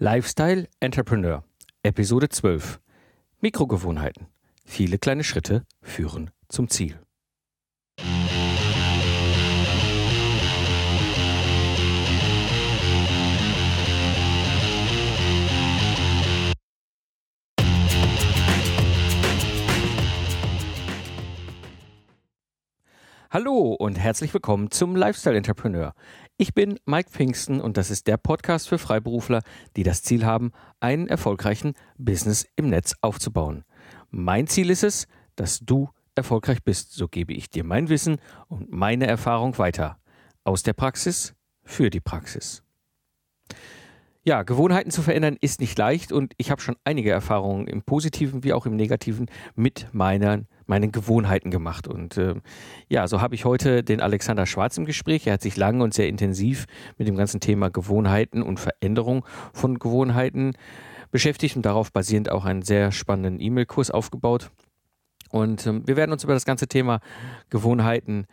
Lifestyle Entrepreneur, Episode 12. Mikrogewohnheiten. Viele kleine Schritte führen zum Ziel. Hallo und herzlich willkommen zum Lifestyle Entrepreneur. Ich bin Mike Pfingsten und das ist der Podcast für Freiberufler, die das Ziel haben, einen erfolgreichen Business im Netz aufzubauen. Mein Ziel ist es, dass du erfolgreich bist. So gebe ich dir mein Wissen und meine Erfahrung weiter. Aus der Praxis für die Praxis. Ja, Gewohnheiten zu verändern ist nicht leicht und ich habe schon einige Erfahrungen im positiven wie auch im negativen mit meinen meinen Gewohnheiten gemacht. Und äh, ja, so habe ich heute den Alexander Schwarz im Gespräch. Er hat sich lange und sehr intensiv mit dem ganzen Thema Gewohnheiten und Veränderung von Gewohnheiten beschäftigt und darauf basierend auch einen sehr spannenden E-Mail-Kurs aufgebaut. Und ähm, wir werden uns über das ganze Thema Gewohnheiten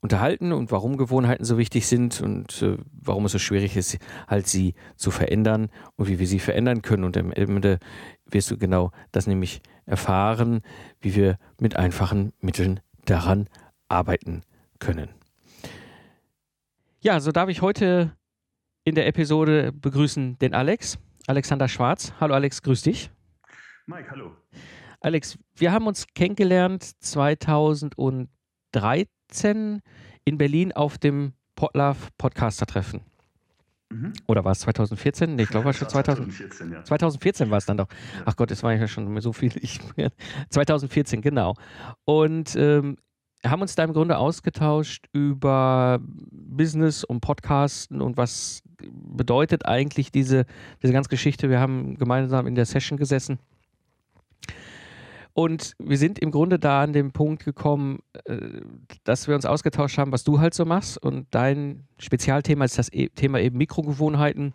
unterhalten und warum Gewohnheiten so wichtig sind und äh, warum es so schwierig ist, halt sie zu verändern und wie wir sie verändern können. Und am Ende wirst du genau das nämlich erfahren, wie wir mit einfachen Mitteln daran arbeiten können. Ja, so darf ich heute in der Episode begrüßen den Alex, Alexander Schwarz. Hallo Alex, grüß dich. Mike, hallo. Alex, wir haben uns kennengelernt 2013 in Berlin auf dem Potlove Podcaster Treffen. Mhm. Oder war es 2014? Nee, ich glaube, war schon 2014. Ja. 2014 war es dann doch. Ja. Ach Gott, es war ja schon so viel. Ich, 2014, genau. Und ähm, haben uns da im Grunde ausgetauscht über Business und Podcasten und was bedeutet eigentlich diese, diese ganze Geschichte. Wir haben gemeinsam in der Session gesessen und wir sind im Grunde da an dem Punkt gekommen, äh, dass wir uns ausgetauscht haben, was du halt so machst. Und dein Spezialthema ist das e-, Thema eben Mikrogewohnheiten.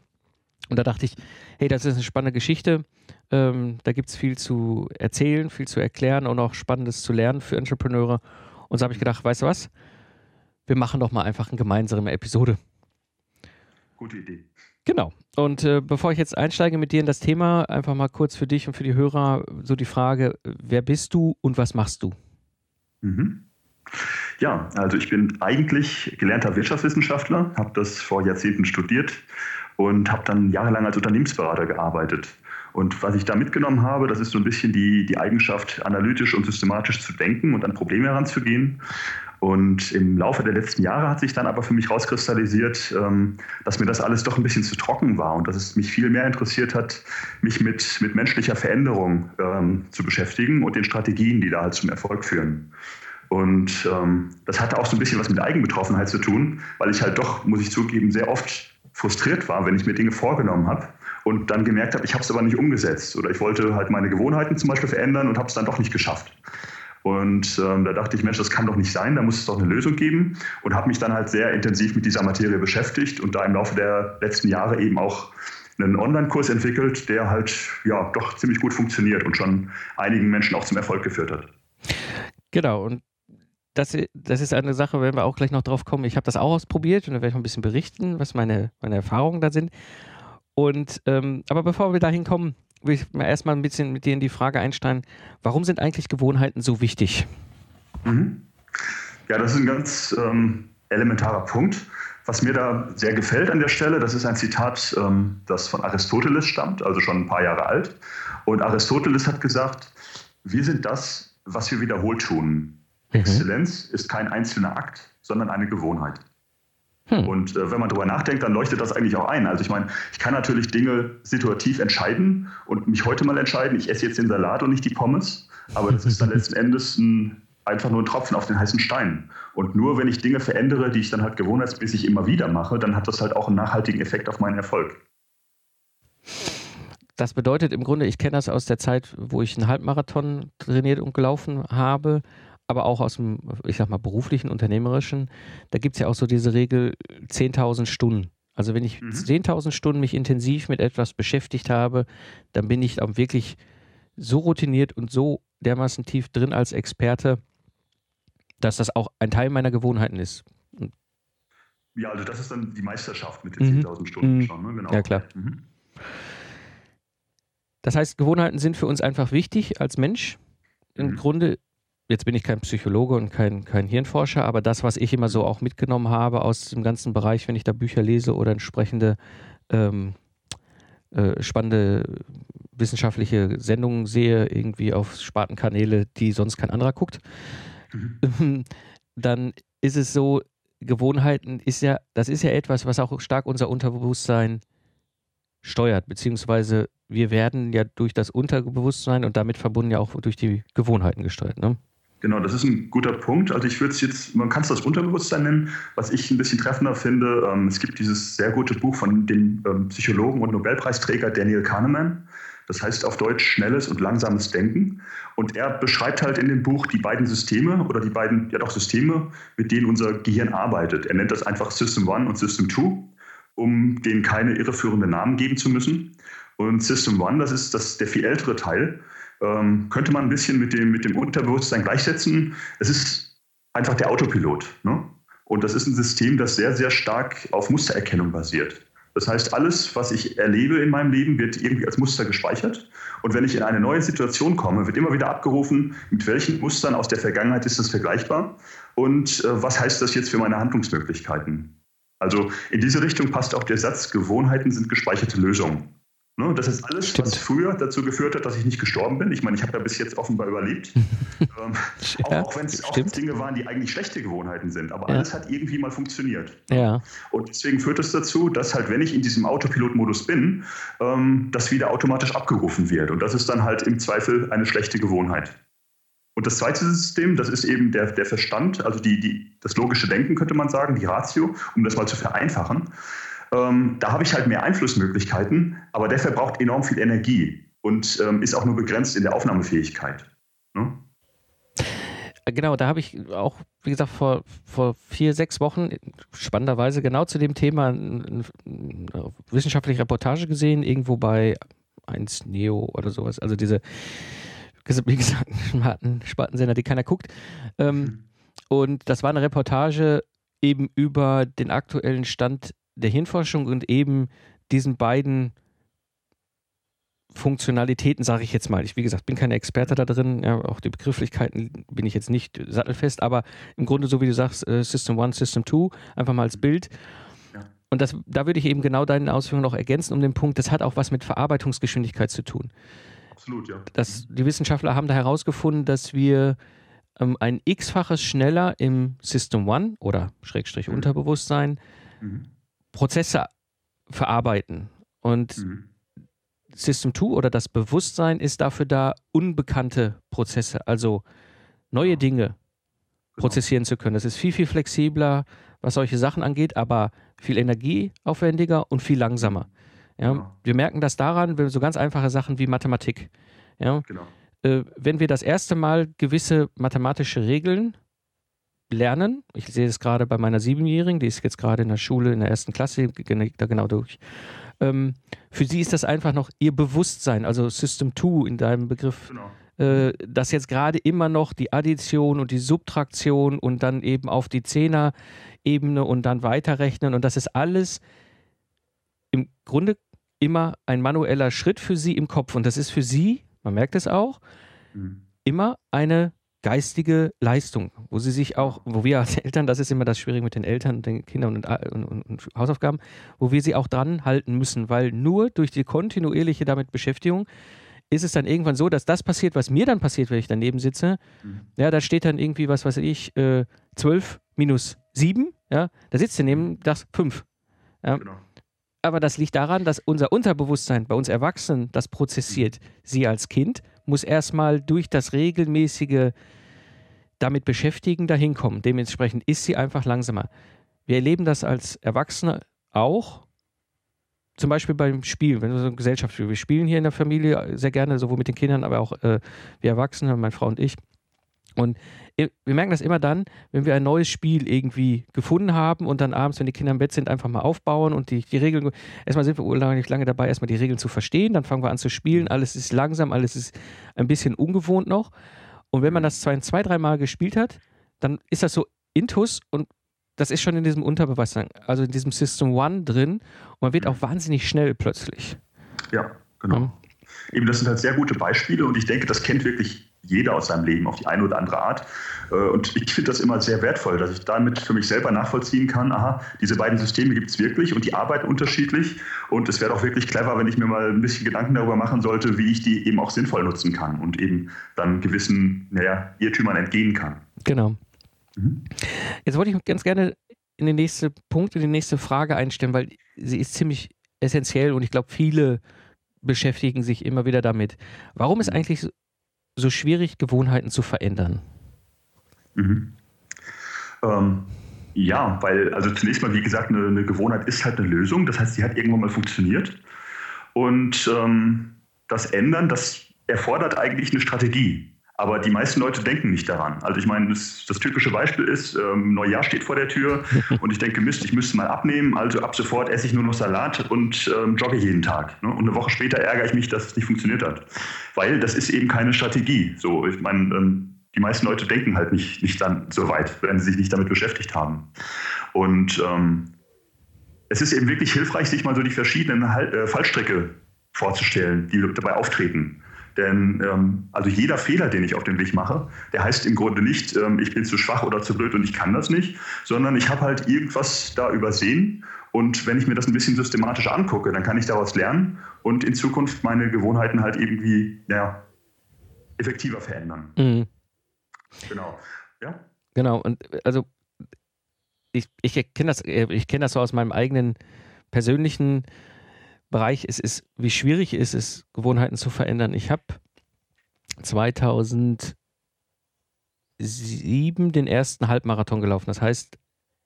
Und da dachte ich, hey, das ist eine spannende Geschichte. Ähm, da gibt es viel zu erzählen, viel zu erklären und auch Spannendes zu lernen für Entrepreneure. Und so habe ich gedacht, weißt du was? Wir machen doch mal einfach eine gemeinsame Episode. Gute Idee. Genau. Und äh, bevor ich jetzt einsteige mit dir in das Thema, einfach mal kurz für dich und für die Hörer so die Frage, wer bist du und was machst du? Mhm. Ja, also ich bin eigentlich gelernter Wirtschaftswissenschaftler, habe das vor Jahrzehnten studiert und habe dann jahrelang als Unternehmensberater gearbeitet. Und was ich da mitgenommen habe, das ist so ein bisschen die, die Eigenschaft, analytisch und systematisch zu denken und an Probleme heranzugehen. Und im Laufe der letzten Jahre hat sich dann aber für mich rauskristallisiert, ähm, dass mir das alles doch ein bisschen zu trocken war und dass es mich viel mehr interessiert hat, mich mit, mit menschlicher Veränderung ähm, zu beschäftigen und den Strategien, die da halt zum Erfolg führen. Und ähm, das hatte auch so ein bisschen was mit Eigenbetroffenheit zu tun, weil ich halt doch, muss ich zugeben, sehr oft frustriert war, wenn ich mir Dinge vorgenommen habe und dann gemerkt habe, ich habe es aber nicht umgesetzt oder ich wollte halt meine Gewohnheiten zum Beispiel verändern und habe es dann doch nicht geschafft. Und ähm, da dachte ich, Mensch, das kann doch nicht sein, da muss es doch eine Lösung geben und habe mich dann halt sehr intensiv mit dieser Materie beschäftigt und da im Laufe der letzten Jahre eben auch einen Online-Kurs entwickelt, der halt ja doch ziemlich gut funktioniert und schon einigen Menschen auch zum Erfolg geführt hat. Genau, und das, das ist eine Sache, wenn wir auch gleich noch drauf kommen. Ich habe das auch ausprobiert und da werde ich noch ein bisschen berichten, was meine, meine Erfahrungen da sind. Und ähm, aber bevor wir dahin kommen, will ich mal erstmal ein bisschen mit dir in die Frage einsteigen, warum sind eigentlich Gewohnheiten so wichtig? Mhm. Ja, das ist ein ganz ähm, elementarer Punkt. Was mir da sehr gefällt an der Stelle, das ist ein Zitat, ähm, das von Aristoteles stammt, also schon ein paar Jahre alt. Und Aristoteles hat gesagt, wir sind das, was wir wiederholt tun. Mhm. Exzellenz ist kein einzelner Akt, sondern eine Gewohnheit. Hm. Und äh, wenn man darüber nachdenkt, dann leuchtet das eigentlich auch ein. Also ich meine, ich kann natürlich Dinge situativ entscheiden und mich heute mal entscheiden, ich esse jetzt den Salat und nicht die Pommes, aber das ist dann letzten Endes ein, einfach nur ein Tropfen auf den heißen Stein. Und nur wenn ich Dinge verändere, die ich dann halt gewohnheitsmäßig immer wieder mache, dann hat das halt auch einen nachhaltigen Effekt auf meinen Erfolg. Das bedeutet im Grunde, ich kenne das aus der Zeit, wo ich einen Halbmarathon trainiert und gelaufen habe aber auch aus dem, ich sag mal, beruflichen, unternehmerischen, da gibt es ja auch so diese Regel 10.000 Stunden. Also wenn ich mhm. 10.000 Stunden mich intensiv mit etwas beschäftigt habe, dann bin ich auch wirklich so routiniert und so dermaßen tief drin als Experte, dass das auch ein Teil meiner Gewohnheiten ist. Ja, also das ist dann die Meisterschaft mit den mhm. 10.000 Stunden mhm. schon, ne? genau. Ja, klar. Mhm. das heißt, Gewohnheiten sind für uns einfach wichtig als Mensch. Im mhm. Grunde, jetzt bin ich kein Psychologe und kein, kein Hirnforscher, aber das, was ich immer so auch mitgenommen habe aus dem ganzen Bereich, wenn ich da Bücher lese oder entsprechende ähm, äh, spannende wissenschaftliche Sendungen sehe, irgendwie auf Spartenkanäle, die sonst kein anderer guckt, mhm. dann ist es so, Gewohnheiten ist ja, das ist ja etwas, was auch stark unser Unterbewusstsein steuert, beziehungsweise wir werden ja durch das Unterbewusstsein und damit verbunden ja auch durch die Gewohnheiten gesteuert. Ne? Genau, das ist ein guter Punkt. Also ich würde es jetzt, man kann es das Unterbewusstsein nennen, was ich ein bisschen treffender finde. Ähm, es gibt dieses sehr gute Buch von dem ähm, Psychologen und Nobelpreisträger Daniel Kahneman. Das heißt auf Deutsch schnelles und langsames Denken. Und er beschreibt halt in dem Buch die beiden Systeme oder die beiden, ja doch Systeme, mit denen unser Gehirn arbeitet. Er nennt das einfach System One und System Two um denen keine irreführenden Namen geben zu müssen. Und System One, das ist das, der viel ältere Teil, ähm, könnte man ein bisschen mit dem, mit dem Unterbewusstsein gleichsetzen. Es ist einfach der Autopilot. Ne? Und das ist ein System, das sehr, sehr stark auf Mustererkennung basiert. Das heißt, alles, was ich erlebe in meinem Leben, wird irgendwie als Muster gespeichert. Und wenn ich in eine neue Situation komme, wird immer wieder abgerufen, mit welchen Mustern aus der Vergangenheit ist das vergleichbar und äh, was heißt das jetzt für meine Handlungsmöglichkeiten. Also in diese Richtung passt auch der Satz, Gewohnheiten sind gespeicherte Lösungen. Ne, das ist alles, Stimmt. was früher dazu geführt hat, dass ich nicht gestorben bin. Ich meine, ich habe da bis jetzt offenbar überlebt. ähm, ja, auch, auch wenn es auch Dinge waren, die eigentlich schlechte Gewohnheiten sind. Aber ja. alles hat irgendwie mal funktioniert. Ja. Und deswegen führt es das dazu, dass halt, wenn ich in diesem Autopilot-Modus bin, ähm, das wieder automatisch abgerufen wird. Und das ist dann halt im Zweifel eine schlechte Gewohnheit. Und das zweite System, das ist eben der, der Verstand, also die, die, das logische Denken, könnte man sagen, die Ratio, um das mal zu vereinfachen. Ähm, da habe ich halt mehr Einflussmöglichkeiten, aber der verbraucht enorm viel Energie und ähm, ist auch nur begrenzt in der Aufnahmefähigkeit. Ne? Genau, da habe ich auch, wie gesagt, vor, vor vier, sechs Wochen spannenderweise genau zu dem Thema eine wissenschaftliche Reportage gesehen, irgendwo bei 1 Neo oder sowas. Also diese wie gesagt, Spartensender, die keiner guckt. Ähm, mhm. Und das war eine Reportage eben über den aktuellen Stand der Hirnforschung und eben diesen beiden Funktionalitäten, sage ich jetzt mal. Ich, wie gesagt, bin kein Experte da drin, ja, auch die Begrifflichkeiten bin ich jetzt nicht sattelfest, aber im Grunde, so wie du sagst, äh, System 1, System 2, einfach mal als Bild. Und das, da würde ich eben genau deine Ausführungen noch ergänzen um den Punkt, das hat auch was mit Verarbeitungsgeschwindigkeit zu tun. Absolut, ja. Das, die Wissenschaftler haben da herausgefunden, dass wir ähm, ein x-faches schneller im System One oder Schrägstrich mhm. Unterbewusstsein mhm. Prozesse verarbeiten. Und mhm. System 2 oder das Bewusstsein ist dafür da, unbekannte Prozesse, also neue Dinge genau. prozessieren zu können. Das ist viel, viel flexibler, was solche Sachen angeht, aber viel energieaufwendiger und viel langsamer. Ja, genau. Wir merken das daran, wenn so ganz einfache Sachen wie Mathematik. Ja, genau. äh, wenn wir das erste Mal gewisse mathematische Regeln lernen, ich sehe es gerade bei meiner Siebenjährigen, die ist jetzt gerade in der Schule in der ersten Klasse, da genau durch. Ähm, für sie ist das einfach noch ihr Bewusstsein, also System 2 in deinem Begriff. Genau äh, dass jetzt gerade immer noch die Addition und die Subtraktion und dann eben auf die Zehner-Ebene und dann weiterrechnen und das ist alles im Grunde immer ein manueller Schritt für sie im Kopf. Und das ist für sie, man merkt es auch, mhm. immer eine geistige Leistung, wo sie sich auch, wo wir als Eltern, das ist immer das Schwierige mit den Eltern, den Kindern und, und, und, und Hausaufgaben, wo wir sie auch dran halten müssen, weil nur durch die kontinuierliche damit Beschäftigung ist es dann irgendwann so, dass das passiert, was mir dann passiert, wenn ich daneben sitze. Mhm. Ja, da steht dann irgendwie, was weiß ich, äh, 12 minus 7, ja, da sitzt daneben das 5. Ja. Genau aber das liegt daran, dass unser Unterbewusstsein bei uns Erwachsenen das prozessiert. Sie als Kind muss erstmal durch das regelmäßige damit beschäftigen dahin kommen. Dementsprechend ist sie einfach langsamer. Wir erleben das als Erwachsene auch, zum Beispiel beim Spielen, wenn wir so eine Gesellschaft spielen. Wir spielen hier in der Familie sehr gerne, sowohl mit den Kindern, aber auch äh, wir Erwachsene, meine Frau und ich. Und wir merken das immer dann, wenn wir ein neues Spiel irgendwie gefunden haben und dann abends, wenn die Kinder im Bett sind, einfach mal aufbauen und die, die Regeln. Erstmal sind wir nicht lange dabei, erstmal die Regeln zu verstehen, dann fangen wir an zu spielen. Alles ist langsam, alles ist ein bisschen ungewohnt noch. Und wenn man das zwei, zwei drei Mal gespielt hat, dann ist das so Intus und das ist schon in diesem Unterbewusstsein, also in diesem System One drin und man wird auch wahnsinnig schnell plötzlich. Ja, genau. Ja. eben das sind halt sehr gute Beispiele und ich denke, das kennt wirklich jeder aus seinem Leben auf die eine oder andere Art. Äh, und ich finde das immer sehr wertvoll, dass ich damit für mich selber nachvollziehen kann, aha, diese beiden Systeme gibt es wirklich und die arbeiten unterschiedlich. Und es wäre doch wirklich clever, wenn ich mir mal ein bisschen Gedanken darüber machen sollte, wie ich die eben auch sinnvoll nutzen kann und eben dann gewissen naja, Irrtümern entgehen kann. Genau. Mhm. Jetzt wollte ich ganz gerne in den nächsten Punkt, in die nächste Frage einstellen, weil sie ist ziemlich essentiell und ich glaube, viele beschäftigen sich immer wieder damit. Warum ist mhm. eigentlich so schwierig, Gewohnheiten zu verändern? Mhm. Ähm, ja, weil, also zunächst mal, wie gesagt, eine, eine, Gewohnheit ist halt eine Lösung. Das heißt, sie hat irgendwann mal funktioniert. Und ähm, das Ändern, das erfordert eigentlich eine Strategie. Aber die meisten Leute denken nicht daran. Also ich meine, das, das typische Beispiel ist, ähm, Neujahr steht vor der Tür und ich denke, Mist, ich müsste mal abnehmen. Also ab sofort esse ich nur noch Salat und ähm, jogge jeden Tag. Ne? Und eine Woche später ärgere ich mich, dass es nicht funktioniert hat. Weil das ist eben keine Strategie. So, ich meine, ähm, die meisten Leute denken halt nicht, nicht dann so weit, wenn sie sich nicht damit beschäftigt haben. Und ähm, es ist eben wirklich hilfreich, sich mal so die verschiedenen äh, Fallstricke vorzustellen, die dabei auftreten. Denn ähm, also jeder Fehler, den ich auf dem Weg mache, der heißt im Grunde nicht, ähm, ich bin zu schwach oder zu blöd und ich kann das nicht, sondern ich habe halt irgendwas da übersehen. Und wenn ich mir das ein bisschen systematisch angucke, dann kann ich daraus lernen und in Zukunft meine Gewohnheiten halt irgendwie ja, effektiver verändern. Mhm. Genau. Ja. Genau. Und also ich, ich kenne das, ich kenne das so aus meinem eigenen persönlichen Bereich. Es ist, wie schwierig ist es, Gewohnheiten zu verändern. Ich habe 2007 den ersten Halbmarathon gelaufen. Das heißt,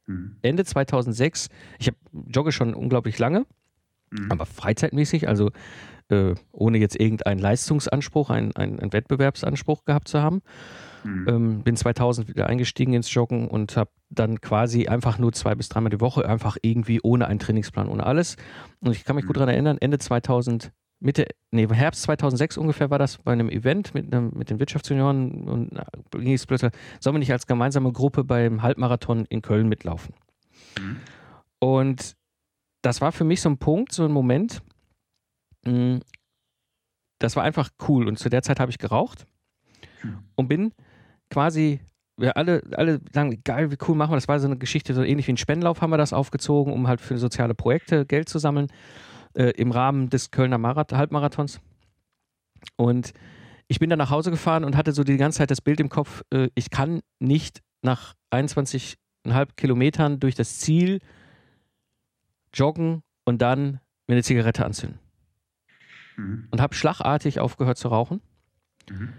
mhm. Ende 2006, ich habe jogge schon unglaublich lange, mhm. aber freizeitmäßig, also äh, ohne jetzt irgendeinen Leistungsanspruch, einen, einen, Wettbewerbsanspruch gehabt zu haben. Mhm. Ähm, bin 2000 wieder eingestiegen ins Joggen und habe dann quasi einfach nur zwei bis dreimal die Woche, einfach irgendwie ohne einen Trainingsplan, ohne alles. Und ich kann mich mhm. gut daran erinnern, Ende 2000, Mitte, nee, Herbst 2006 ungefähr war das bei einem Event mit, einem, mit den Wirtschaftsunionen und ging es plötzlich, sollen wir nicht als gemeinsame Gruppe beim Halbmarathon in Köln mitlaufen? Mhm. Und das war für mich so ein Punkt, so ein Moment, mh, hm, das war einfach cool. Und zu der Zeit habe ich geraucht hm. und bin quasi, wir alle, alle sagen, geil, wie cool machen wir das. war so eine Geschichte, so ähnlich wie ein Spendenlauf haben wir das aufgezogen, um halt für soziale Projekte Geld zu sammeln äh, im Rahmen des Kölner Marath Halbmarathons. Und ich bin dann nach Hause gefahren und hatte so die ganze Zeit das Bild im Kopf, äh, ich kann nicht nach 21,5 Kilometern durch das Ziel joggen und dann mir eine Zigarette anzünden. Mhm. Und habe schlagartig aufgehört zu rauchen. Mhm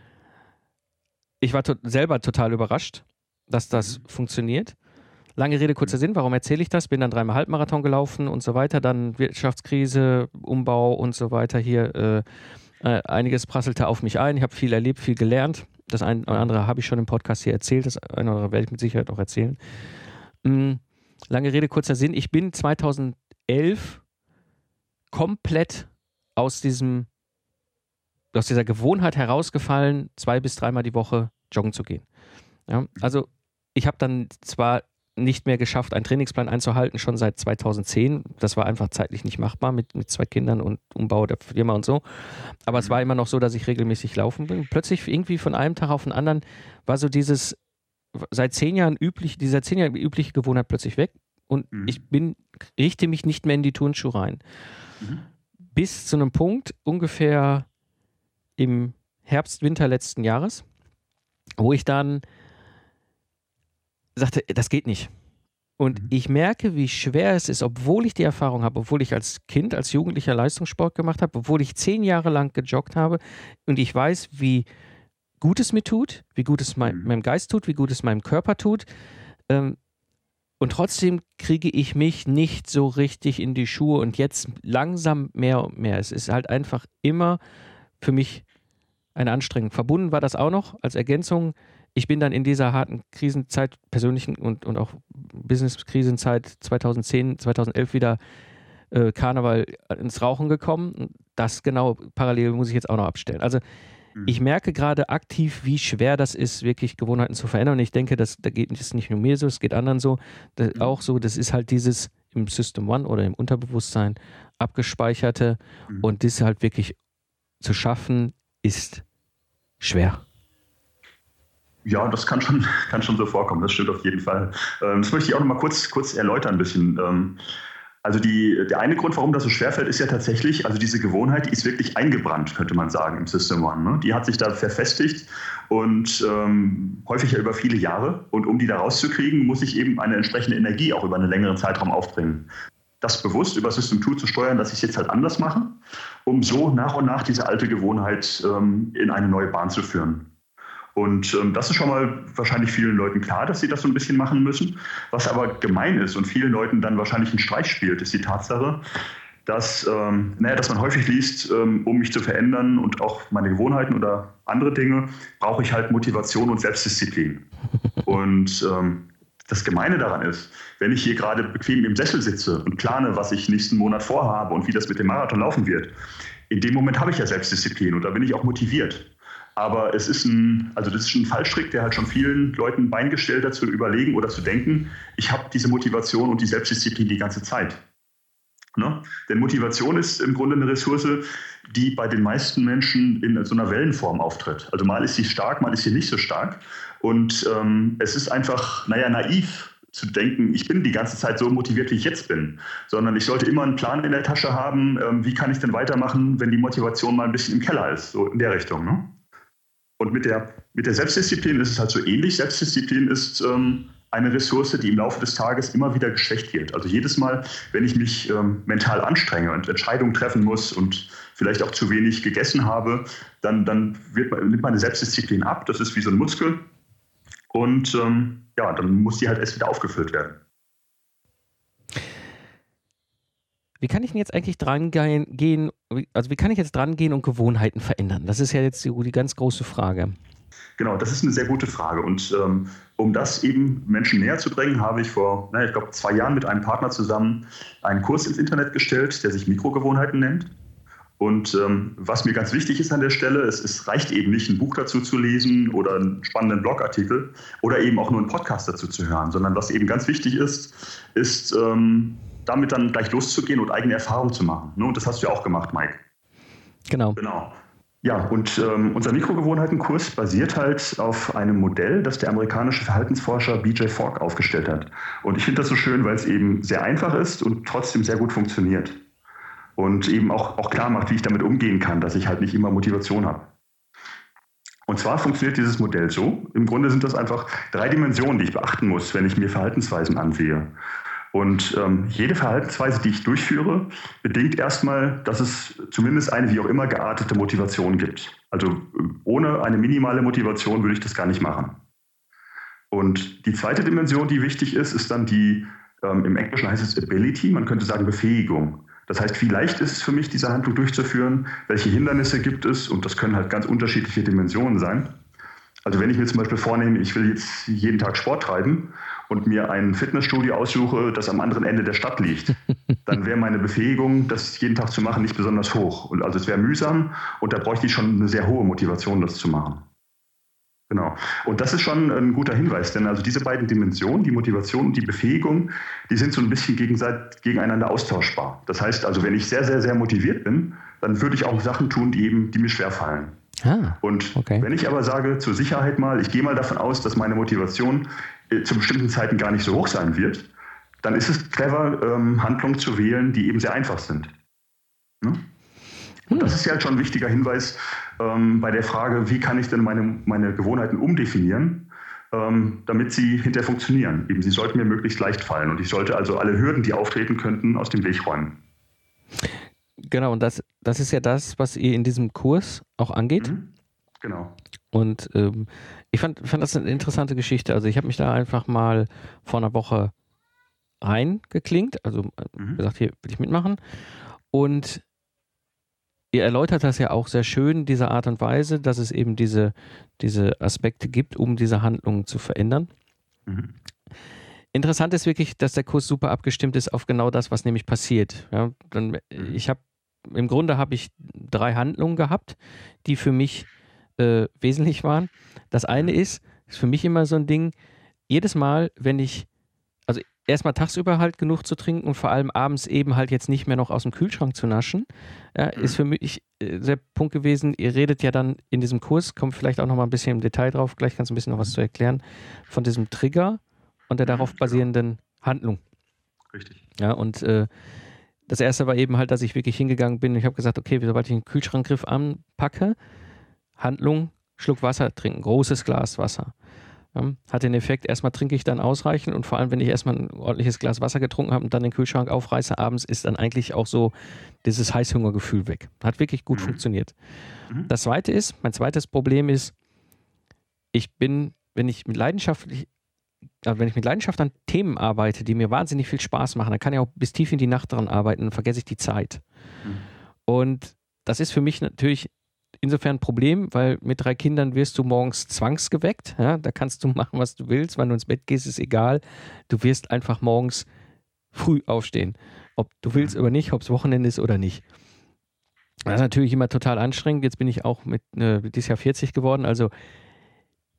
ich war to selber total überrascht, dass das mhm. funktioniert. Lange Rede, kurzer Sinn, warum erzähle ich das? Bin dann dreimal Halbmarathon gelaufen und so weiter, dann Wirtschaftskrise, Umbau und so weiter hier. Äh, äh, einiges prasselte auf mich ein. Ich habe viel erlebt, viel gelernt. Das eine oder andere habe ich schon im Podcast hier erzählt, das eine oder andere werde ich mit Sicherheit auch erzählen. Mhm. Lange Rede, kurzer Sinn. Ich bin 2011 komplett aus diesem aus dieser Gewohnheit herausgefallen, zwei bis dreimal die Woche joggen zu gehen. Ja, also ich habe dann zwar nicht mehr geschafft, einen Trainingsplan einzuhalten, schon seit 2010. Das war einfach zeitlich nicht machbar mit, mit zwei Kindern und Umbau der Firma und so. Aber es war mhm. immer noch so, dass ich regelmäßig laufen bin. Plötzlich irgendwie von einem Tag auf den anderen war so dieses seit zehn Jahren üblich, dieser zehn Jahre übliche Gewohnheit plötzlich weg und mhm. ich bin, richte mich nicht mehr in die Turnschuhe rein. Mhm. Bis zu einem Punkt, ungefähr im Herbst, Winter letzten Jahres, wo ich dann sagte, das geht nicht. Und mhm. ich merke, wie schwer es ist, obwohl ich die Erfahrung habe, obwohl ich als Kind, als Jugendlicher Leistungssport gemacht habe, obwohl ich zehn Jahre lang gejoggt habe und ich weiß, wie gut es mir tut, wie gut es mein, mhm. meinem Geist tut, wie gut es meinem Körper tut. Ähm, und trotzdem kriege ich mich nicht so richtig in die Schuhe und jetzt langsam mehr und mehr. Es ist halt einfach immer für mich eine Anstrengung. Verbunden war das auch noch als Ergänzung. Ich bin dann in dieser harten Krisenzeit, persönlichen und, und auch Business-Krisenzeit 2010, 2011 wieder äh, Karneval ins Rauchen gekommen. Das genau parallel muss ich jetzt auch noch abstellen. Also mhm. ich merke gerade aktiv, wie schwer das ist, wirklich Gewohnheiten zu verändern. Und ich denke, das, da geht es nicht nur mir so, es geht anderen so, das, mhm. auch so. Das ist halt dieses im System One oder im Unterbewusstsein abgespeicherte. Mhm. Und das halt wirklich zu schaffen ist schwer. Ja, das kann schon, kann schon so vorkommen, das stimmt auf jeden Fall. Ähm, das möchte ich auch noch mal kurz, kurz erläutern ein bisschen. Ähm, also die, der eine Grund, warum das so schwerfällt, ist ja tatsächlich, also diese Gewohnheit, die ist wirklich eingebrannt, könnte man sagen, im System One. Ne? Die hat sich da verfestigt und ähm, häufig ja über viele Jahre. Und um die da rauszukriegen, muss ich eben eine entsprechende Energie auch über einen längeren Zeitraum aufbringen. Das bewusst über System 2 zu steuern, dass ich es jetzt halt anders mache, um so nach und nach diese alte Gewohnheit ähm, in eine neue Bahn zu führen. Und ähm, das ist schon mal wahrscheinlich vielen Leuten klar, dass sie das so ein bisschen machen müssen. Was aber gemein ist und vielen Leuten dann wahrscheinlich einen Streich spielt, ist die Tatsache, dass, ähm, naja, dass man häufig liest, ähm, um mich zu verändern und auch meine Gewohnheiten oder andere Dinge, brauche ich halt Motivation und Selbstdisziplin. Und ähm, das Gemeine daran ist, wenn ich hier gerade bequem im Sessel sitze und plane, was ich nächsten Monat vorhabe und wie das mit dem Marathon laufen wird, in dem Moment habe ich ja Selbstdisziplin und da bin ich auch motiviert. Aber es ist ein, also das ist ein Fallstrick, der halt schon vielen Leuten ein Bein gestellt hat, zu überlegen oder zu denken, ich habe diese Motivation und die Selbstdisziplin die ganze Zeit. Ne? Denn Motivation ist im Grunde eine Ressource, die bei den meisten Menschen in so einer Wellenform auftritt. Also mal ist sie stark, mal ist sie nicht so stark. Und ähm, es ist einfach, naja, naiv zu denken, ich bin die ganze Zeit so motiviert, wie ich jetzt bin, sondern ich sollte immer einen Plan in der Tasche haben, ähm, wie kann ich denn weitermachen, wenn die Motivation mal ein bisschen im Keller ist, so in der Richtung. Ne? Und mit der, mit der Selbstdisziplin ist es halt so ähnlich. Selbstdisziplin ist ähm, eine Ressource, die im Laufe des Tages immer wieder geschwächt wird. Also jedes Mal, wenn ich mich ähm, mental anstrenge und Entscheidungen treffen muss und vielleicht auch zu wenig gegessen habe, dann, dann wird, nimmt meine Selbstdisziplin ab. Das ist wie so ein Muskel. Und ähm, ja, dann muss die halt erst wieder aufgefüllt werden. Wie kann ich denn jetzt eigentlich dran gehen, also wie kann ich jetzt dran gehen und Gewohnheiten verändern? Das ist ja jetzt die, die ganz große Frage. Genau, das ist eine sehr gute Frage. Und ähm, um das eben Menschen näher zu bringen, habe ich vor, naja, ich glaube, zwei Jahren mit einem Partner zusammen einen Kurs ins Internet gestellt, der sich Mikrogewohnheiten nennt. Und ähm, was mir ganz wichtig ist an der Stelle, es, es, reicht eben nicht, ein Buch dazu zu lesen oder einen spannenden Blogartikel oder eben auch nur einen Podcast dazu zu hören, sondern was eben ganz wichtig ist, ist ähm, damit dann gleich loszugehen und eigene Erfahrungen zu machen. Ne? Und das hast du ja auch gemacht, Mike. Genau. Genau. Ja, und ähm, unser Mikrogewohnheitenkurs basiert halt auf einem Modell, das der amerikanische Verhaltensforscher BJ Fogg aufgestellt hat. Und ich finde das so schön, weil es eben sehr einfach ist und trotzdem sehr gut funktioniert. Und eben auch, auch klar macht, wie ich damit umgehen kann, dass ich halt nicht immer Motivation habe. Und zwar funktioniert dieses Modell so. Im Grunde sind das einfach drei Dimensionen, die ich beachten muss, wenn ich mir Verhaltensweisen ansehe. Und ähm, jede Verhaltensweise, die ich durchführe, bedingt erstmal, dass es zumindest eine wie auch immer geartete Motivation gibt. Also ohne eine minimale Motivation würde ich das gar nicht machen. Und die zweite Dimension, die wichtig ist, ist dann die, ähm, im Englischen heißt es Ability, man könnte sagen Befähigung. Das heißt, wie leicht ist es für mich, diese Handlung durchzuführen? Welche Hindernisse gibt es? Und das können halt ganz unterschiedliche Dimensionen sein. Also wenn ich mir zum Beispiel vornehme, ich will jetzt jeden Tag Sport treiben und mir ein Fitnessstudio aussuche, das am anderen Ende der Stadt liegt, dann wäre meine Befähigung, das jeden Tag zu machen, nicht besonders hoch. Und also es wäre mühsam und da bräuchte ich schon eine sehr hohe Motivation, das zu machen. Genau. Und das ist schon ein guter Hinweis, denn also diese beiden Dimensionen, die Motivation und die Befähigung, die sind so ein bisschen gegeneinander austauschbar. Das heißt also, wenn ich sehr, sehr, sehr motiviert bin, dann würde ich auch Sachen tun, die eben, die mir schwerfallen. Ah, und okay. wenn ich aber sage, zur Sicherheit mal, ich gehe mal davon aus, dass meine Motivation äh, zu bestimmten Zeiten gar nicht so hoch sein wird, dann ist es clever, ähm, Handlungen zu wählen, die eben sehr einfach sind. Ne? Und das ist ja halt schon ein wichtiger Hinweis ähm, bei der Frage, wie kann ich denn meine, meine Gewohnheiten umdefinieren, ähm, damit sie hinterher funktionieren. Eben, sie sollten mir möglichst leicht fallen und ich sollte also alle Hürden, die auftreten könnten, aus dem Weg räumen. Genau, und das, das ist ja das, was ihr in diesem Kurs auch angeht. Mhm. Genau. Und ähm, ich fand, fand das eine interessante Geschichte. Also ich habe mich da einfach mal vor einer Woche reingeklinkt, also äh, mhm. gesagt, hier will ich mitmachen. Und ihr erläutert das ja auch sehr schön, diese Art und Weise, dass es eben diese, diese Aspekte gibt, um diese Handlungen zu verändern. Mhm. Interessant ist wirklich, dass der Kurs super abgestimmt ist auf genau das, was nämlich passiert. Ja, dann, mhm. ich habe im Grunde habe ich drei Handlungen gehabt, die für mich äh, wesentlich waren. Das eine ist, ist für mich immer so ein Ding, jedes Mal, wenn ich, erstmal tagsüber halt genug zu trinken und vor allem abends eben halt jetzt nicht mehr noch aus dem Kühlschrank zu naschen, ja, ist für mich äh, der Punkt gewesen. Ihr redet ja dann in diesem Kurs, kommt vielleicht auch noch mal ein bisschen im Detail drauf, gleich kannst du ein bisschen noch was zu erklären, von diesem Trigger und der darauf basierenden Handlung. Richtig. Ja, und äh, das erste war eben halt, dass ich wirklich hingegangen bin. Ich habe gesagt, okay, sobald ich den Kühlschrankgriff anpacke, Handlung, Schluck Wasser trinken, großes Glas Wasser. Hat den Effekt, erstmal trinke ich dann ausreichend und vor allem, wenn ich erstmal ein ordentliches Glas Wasser getrunken habe und dann den Kühlschrank aufreiße abends, ist dann eigentlich auch so dieses Heißhungergefühl weg. Hat wirklich gut mhm. funktioniert. Mhm. Das zweite ist, mein zweites Problem ist, ich bin, wenn ich mit leidenschaftlich, also wenn ich mit Leidenschaft an Themen arbeite, die mir wahnsinnig viel Spaß machen, dann kann ich auch bis tief in die Nacht daran arbeiten und vergesse ich die Zeit. Mhm. Und das ist für mich natürlich insofern ein Problem, weil mit drei Kindern wirst du morgens zwangsgeweckt. Ja? Da kannst du machen, was du willst. Wenn du ins Bett gehst, ist egal. Du wirst einfach morgens früh aufstehen. Ob du willst oder nicht, ob es Wochenende ist oder nicht. Das ist natürlich immer total anstrengend. Jetzt bin ich auch mit äh, dieses Jahr 40 geworden. Also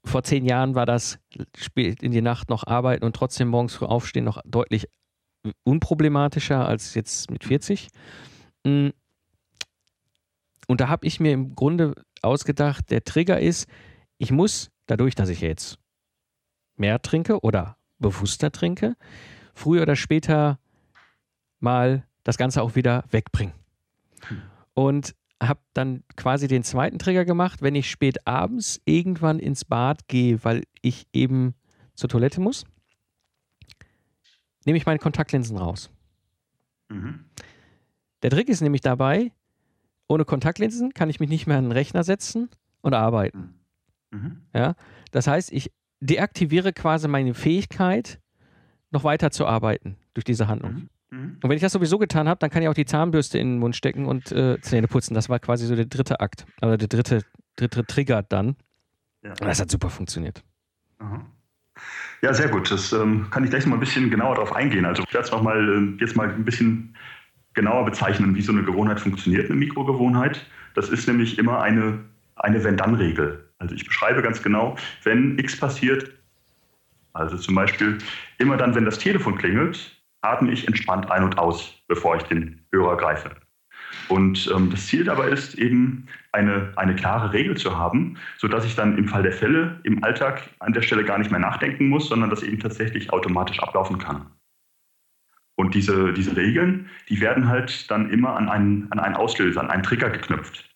vor zehn Jahren war das spät in die Nacht noch arbeiten und trotzdem morgens früh aufstehen noch deutlich unproblematischer als jetzt mit 40. Und da habe ich mir im Grunde ausgedacht, der Trigger ist, ich muss, dadurch, dass ich jetzt mehr trinke oder bewusster trinke, früher oder später mal das Ganze auch wieder wegbringen. Und habe dann quasi den zweiten Trigger gemacht, wenn ich spät abends irgendwann ins Bad gehe, weil ich eben zur Toilette muss, nehme ich meine Kontaktlinsen raus. Mhm. Der Trick ist nämlich dabei, ohne Kontaktlinsen kann ich mich nicht mehr an den Rechner setzen und arbeiten. Mhm. Ja, das heißt, ich deaktiviere quasi meine Fähigkeit, noch weiter zu arbeiten durch diese Handlung. Mhm. mhm. Und wenn ich das sowieso getan habe, dann kann ich auch die Zahnbürste in den Mund stecken und äh, Zähne putzen. Das war quasi so der dritte Akt, oder der dritte, dritte Trigger dann. Ja. Und das hat super funktioniert. Aha. Ja, sehr gut. Das ähm, kann ich gleich noch mal ein bisschen genauer darauf eingehen. Also ich werde es nochmal äh, jetzt mal ein bisschen genauer bezeichnen, wie so eine Gewohnheit funktioniert, eine Mikrogewohnheit. Das ist nämlich immer eine, eine Wenn-Dann-Regel. Also ich beschreibe ganz genau, wenn X passiert, also zum Beispiel immer dann, wenn das Telefon klingelt, atme ich entspannt ein und aus, bevor ich den Hörer greife. Und ähm, das Ziel dabei ist eben, eine, eine klare Regel zu haben, sodass ich dann im Fall der Fälle im Alltag an der Stelle gar nicht mehr nachdenken muss, sondern das eben tatsächlich automatisch ablaufen kann. Und diese, diese Regeln, die werden halt dann immer an einen, an einen Auslöser, an einen Trigger geknüpft.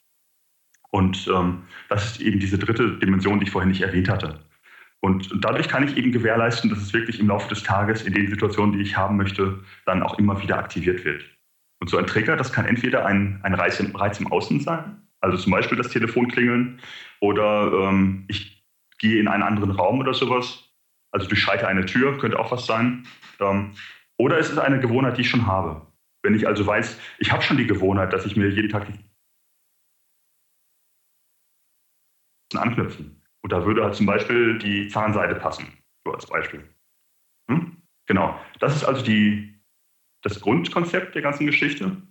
Und ähm, das ist eben diese dritte Dimension, die ich vorhin nicht erwähnt hatte. Und dadurch kann ich eben gewährleisten, dass es wirklich im Laufe des Tages in den Situationen, die ich haben möchte, dann auch immer wieder aktiviert wird. Und so ein Trigger, das kann entweder ein, ein Reiz, im, Reiz im Außen sein, also zum Beispiel das Telefon klingeln, oder ähm, ich gehe in einen anderen Raum oder sowas. Also durchschreite eine Tür, könnte auch was sein. Ähm, oder ist es eine Gewohnheit, die ich schon habe? Wenn ich also weiß, ich habe schon die Gewohnheit, dass ich mir jeden Tag die anknüpfen. Und da würde halt zum Beispiel die Zahnseide passen, so als Beispiel. Hm? Genau. Das ist also die, das Grundkonzept der ganzen Geschichte.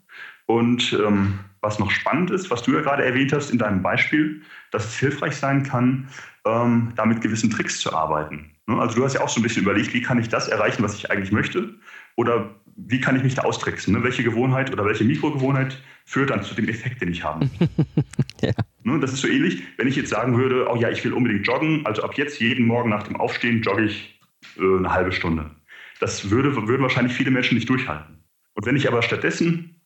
Und ähm, was noch spannend ist, was du ja gerade erwähnt hast in deinem Beispiel, dass es hilfreich sein kann, ähm, da mit gewissen Tricks zu arbeiten. Ne? Also du hast ja auch so ein bisschen überlegt, wie kann ich das erreichen, was ich eigentlich möchte? Oder wie kann ich mich da austricksen? Ne? Welche Gewohnheit oder welche Mikrogewohnheit führt dann zu dem Effekt, den ich habe? ja. ne? Das ist so ähnlich, wenn ich jetzt sagen würde, oh ja, ich will unbedingt joggen, also ab jetzt jeden Morgen nach dem Aufstehen jogge ich äh, eine halbe Stunde. Das würde, würden wahrscheinlich viele Menschen nicht durchhalten. Und wenn ich aber stattdessen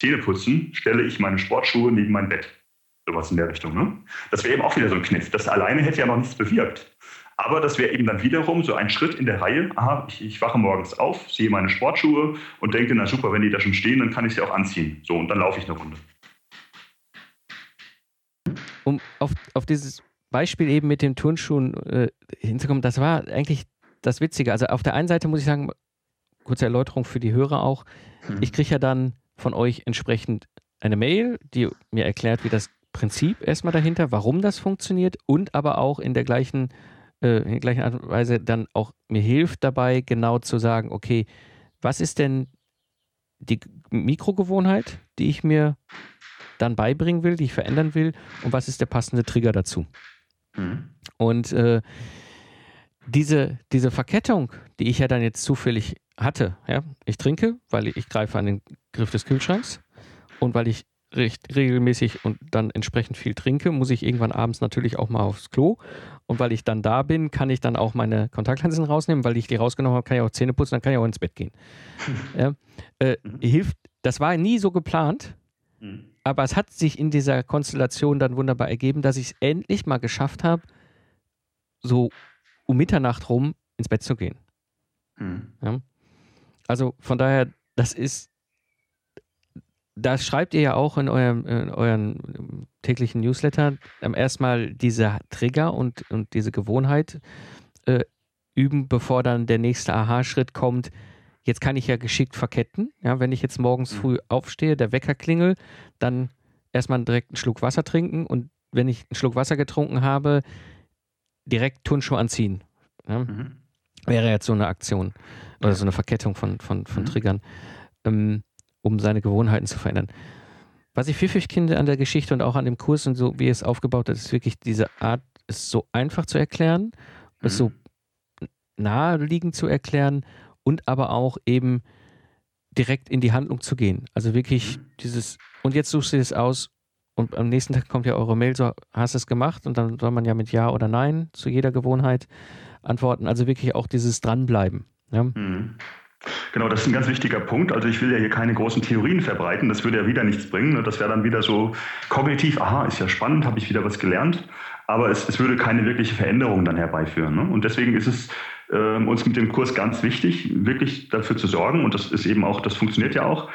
Zähne putzen, stelle ich meine Sportschuhe neben mein Bett. Sowas in der Richtung. Ne? Das wäre eben auch wieder so ein Kniff. Das alleine hätte ja noch nichts bewirkt. Aber das wäre eben dann wiederum so ein Schritt in der Reihe. Aha, ich, ich, wache morgens auf, sehe meine Sportschuhe und denke, na super, wenn die da schon stehen, dann kann ich sie auch anziehen. So, und dann laufe ich eine Runde. Um auf, auf dieses Beispiel eben mit den Turnschuhen äh, hinzukommen, das war eigentlich das Witzige. Also auf der einen Seite muss ich sagen, kurze Erläuterung für die Hörer auch, hm. ich kriege ja dann von euch entsprechend eine Mail, die mir erklärt, wie das Prinzip erstmal dahinter, warum das funktioniert und aber auch in der gleichen, äh, in der gleichen Art und Weise dann auch mir hilft dabei, genau zu sagen, okay, was ist denn die Mikrogewohnheit, die ich mir dann beibringen will, die ich verändern will und was ist der passende Trigger dazu? Mhm. Und äh, diese, diese Verkettung, die ich ja dann jetzt zufällig hatte, ja, ich trinke, weil ich greife an den Griff des Kühlschranks und weil ich recht regelmäßig und dann entsprechend viel trinke, muss ich irgendwann abends natürlich auch mal aufs Klo. Und weil ich dann da bin, kann ich dann auch meine Kontaktlinsen rausnehmen, weil ich die rausgenommen habe, kann ich auch Zähne putzen, dann kann ich auch ins Bett gehen. ja, äh, mhm. Hilft, das war nie so geplant, mhm. aber es hat sich in dieser Konstellation dann wunderbar ergeben, dass ich es endlich mal geschafft habe, so um Mitternacht rum ins Bett zu gehen. Mhm. Ja? Also von daher, das ist das schreibt ihr ja auch in, eurem, in euren täglichen Newsletter. Ähm, erstmal diese Trigger und, und diese Gewohnheit äh, üben, bevor dann der nächste Aha-Schritt kommt. Jetzt kann ich ja geschickt verketten. Ja, wenn ich jetzt morgens mhm. früh aufstehe, der Wecker klingelt, dann erstmal direkt einen Schluck Wasser trinken und wenn ich einen Schluck Wasser getrunken habe, direkt Turnschuhe anziehen. Ja? Mhm. Wäre jetzt so eine Aktion oder so eine Verkettung von, von, von mhm. Triggern. Ähm, um seine Gewohnheiten zu verändern. Was ich pfiffig finde an der Geschichte und auch an dem Kurs und so, wie es aufgebaut ist, ist wirklich diese Art, es so einfach zu erklären, mhm. es so naheliegend zu erklären und aber auch eben direkt in die Handlung zu gehen. Also wirklich mhm. dieses, und jetzt suchst du es aus und am nächsten Tag kommt ja eure Mail, so hast du es gemacht und dann soll man ja mit Ja oder Nein zu jeder Gewohnheit antworten. Also wirklich auch dieses Dranbleiben. Ja? Mhm. Genau, das ist ein ganz wichtiger Punkt. Also ich will ja hier keine großen Theorien verbreiten, das würde ja wieder nichts bringen. Das wäre dann wieder so kognitiv, aha, ist ja spannend, habe ich wieder was gelernt, aber es, es würde keine wirkliche Veränderung dann herbeiführen. Ne? Und deswegen ist es äh, uns mit dem Kurs ganz wichtig, wirklich dafür zu sorgen, und das ist eben auch, das funktioniert ja auch,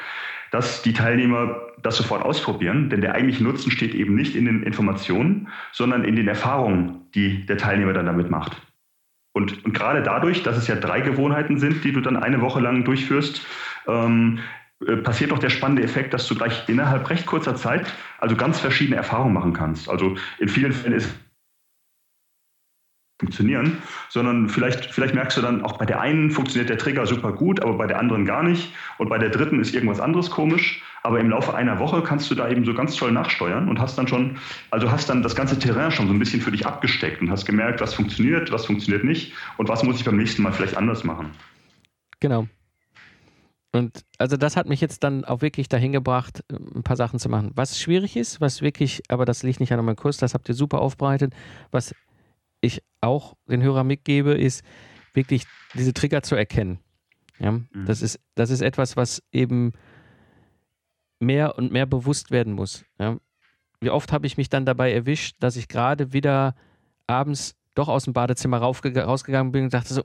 dass die Teilnehmer das sofort ausprobieren, denn der eigentliche Nutzen steht eben nicht in den Informationen, sondern in den Erfahrungen, die der Teilnehmer dann damit macht. Und, und gerade dadurch, dass es ja drei Gewohnheiten sind, die du dann eine Woche lang durchführst, ähm, äh, passiert doch der spannende Effekt, dass du gleich innerhalb recht kurzer Zeit also ganz verschiedene Erfahrungen machen kannst. Also in vielen Fällen ist funktionieren, sondern vielleicht, vielleicht merkst du dann auch bei der einen funktioniert der Trigger super gut, aber bei der anderen gar nicht und bei der dritten ist irgendwas anderes komisch. Aber im Laufe einer Woche kannst du da eben so ganz toll nachsteuern und hast dann schon, also hast dann das ganze Terrain schon so ein bisschen für dich abgesteckt und hast gemerkt, was funktioniert, was funktioniert nicht und was muss ich beim nächsten Mal vielleicht anders machen. Genau. Und also das hat mich jetzt dann auch wirklich dahin gebracht, ein paar Sachen zu machen. Was schwierig ist, was wirklich, aber das liegt nicht an meinem Kurs, das habt ihr super aufbereitet. Was ich auch den Hörern mitgebe, ist wirklich diese Trigger zu erkennen. Ja, mhm. das ist, das ist etwas, was eben mehr und mehr bewusst werden muss. Ja. Wie oft habe ich mich dann dabei erwischt, dass ich gerade wieder abends doch aus dem Badezimmer rausgegangen bin und dachte so,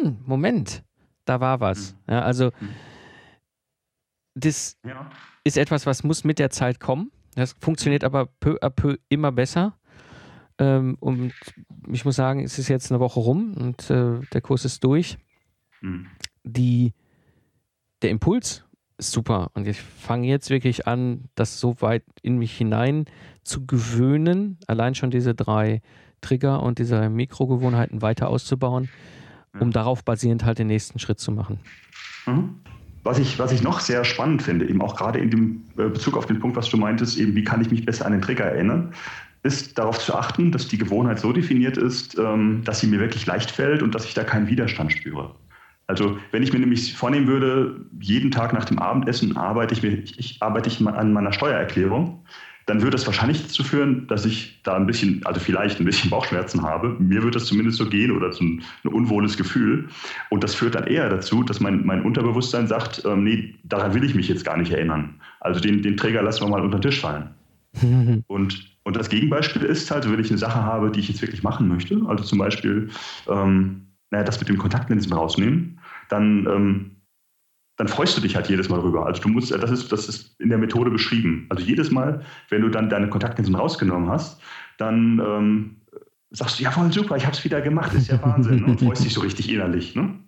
hm, Moment, da war was. Mhm. Ja, also mhm. das ja. ist etwas, was muss mit der Zeit kommen. Das funktioniert aber peu à peu immer besser. Ähm, und ich muss sagen, es ist jetzt eine Woche rum und äh, der Kurs ist durch. Mhm. Die, der Impuls super. Und ich fange jetzt wirklich an, das so weit in mich hinein zu gewöhnen, allein schon diese drei Trigger und diese Mikrogewohnheiten weiter auszubauen, um ja. darauf basierend halt den nächsten Schritt zu machen. Mhm. Was ich, was ich noch sehr spannend finde, eben auch gerade in dem äh, Bezug auf den Punkt, was du meintest, eben wie kann ich mich besser an den Trigger erinnern, ist darauf zu achten, dass die Gewohnheit so definiert ist, ähm, dass sie mir wirklich leicht fällt und dass ich da keinen Widerstand spüre. Also wenn ich mir nämlich vornehmen würde, jeden Tag nach dem Abendessen arbeite ich, mir, ich arbeite ich an meiner Steuererklärung, dann würde das wahrscheinlich dazu führen, dass ich da ein bisschen, also vielleicht ein bisschen Bauchschmerzen habe. Mir wird das zumindest so gehen oder so ein, ein unwohles Gefühl. Und das führt dann eher dazu, dass mein, mein Unterbewusstsein sagt, ähm, nee, daran will ich mich jetzt gar nicht erinnern. Also den, den Träger lassen wir mal unter den Tisch fallen. und, und das Gegenbeispiel ist halt, wenn ich eine Sache habe, die ich jetzt wirklich machen möchte, also zum Beispiel ähm, naja, das mit dem Kontaktlinsen rausnehmen, dann, ähm, dann freust du dich halt jedes Mal rüber. Also du musst, das ist, das ist in der Methode beschrieben. Also jedes Mal, wenn du dann deine Kontaktlinsen rausgenommen hast, dann ähm, sagst du, ja voll super, ich habe es wieder gemacht, ist ja Wahnsinn. Ne? Und freust dich so richtig innerlich. Ne?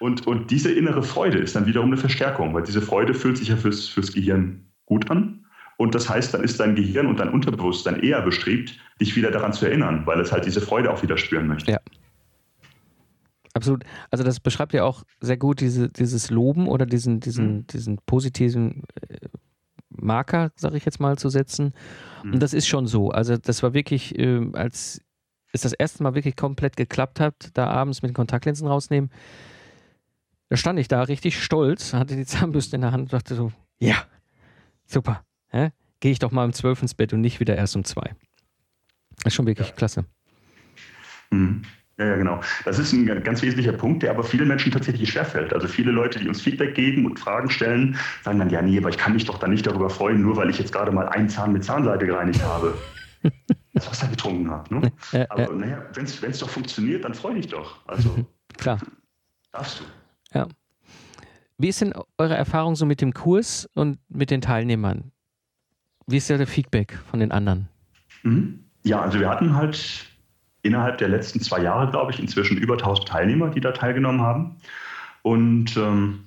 Und, und diese innere Freude ist dann wiederum eine Verstärkung, weil diese Freude fühlt sich ja fürs, fürs Gehirn gut an. Und das heißt, dann ist dein Gehirn und dein Unterbewusstsein eher bestrebt, dich wieder daran zu erinnern, weil es halt diese Freude auch wieder spüren möchte. Ja. Absolut. Also das beschreibt ja auch sehr gut diese, dieses Loben oder diesen, diesen, mhm. diesen positiven äh, Marker, sage ich jetzt mal, zu setzen. Mhm. Und das ist schon so. Also das war wirklich, äh, als es das erste Mal wirklich komplett geklappt hat, da abends mit den Kontaktlinsen rausnehmen, da stand ich da richtig stolz, hatte die Zahnbürste in der Hand und dachte so, ja, super. Gehe ich doch mal um zwölf ins Bett und nicht wieder erst um zwei. Das ist schon wirklich ja. klasse. Mhm. Ja, ja, genau. Das ist ein ganz wesentlicher Punkt, der aber vielen Menschen tatsächlich schwerfällt. Also viele Leute, die uns Feedback geben und Fragen stellen, sagen dann, ja, nee, aber ich kann mich doch dann nicht darüber freuen, nur weil ich jetzt gerade mal einen Zahn mit Zahnseide gereinigt habe. das Wasser getrunken habe. Ne? Ja, aber ja. naja, wenn es doch funktioniert, dann freu dich doch. Also klar. Darfst du. Ja. Wie ist denn eure Erfahrung so mit dem Kurs und mit den Teilnehmern? Wie ist da der Feedback von den anderen? Mhm. Ja, also wir hatten halt innerhalb der letzten zwei Jahre, glaube ich, inzwischen über 1000 Teilnehmer, die da teilgenommen haben. Und ähm,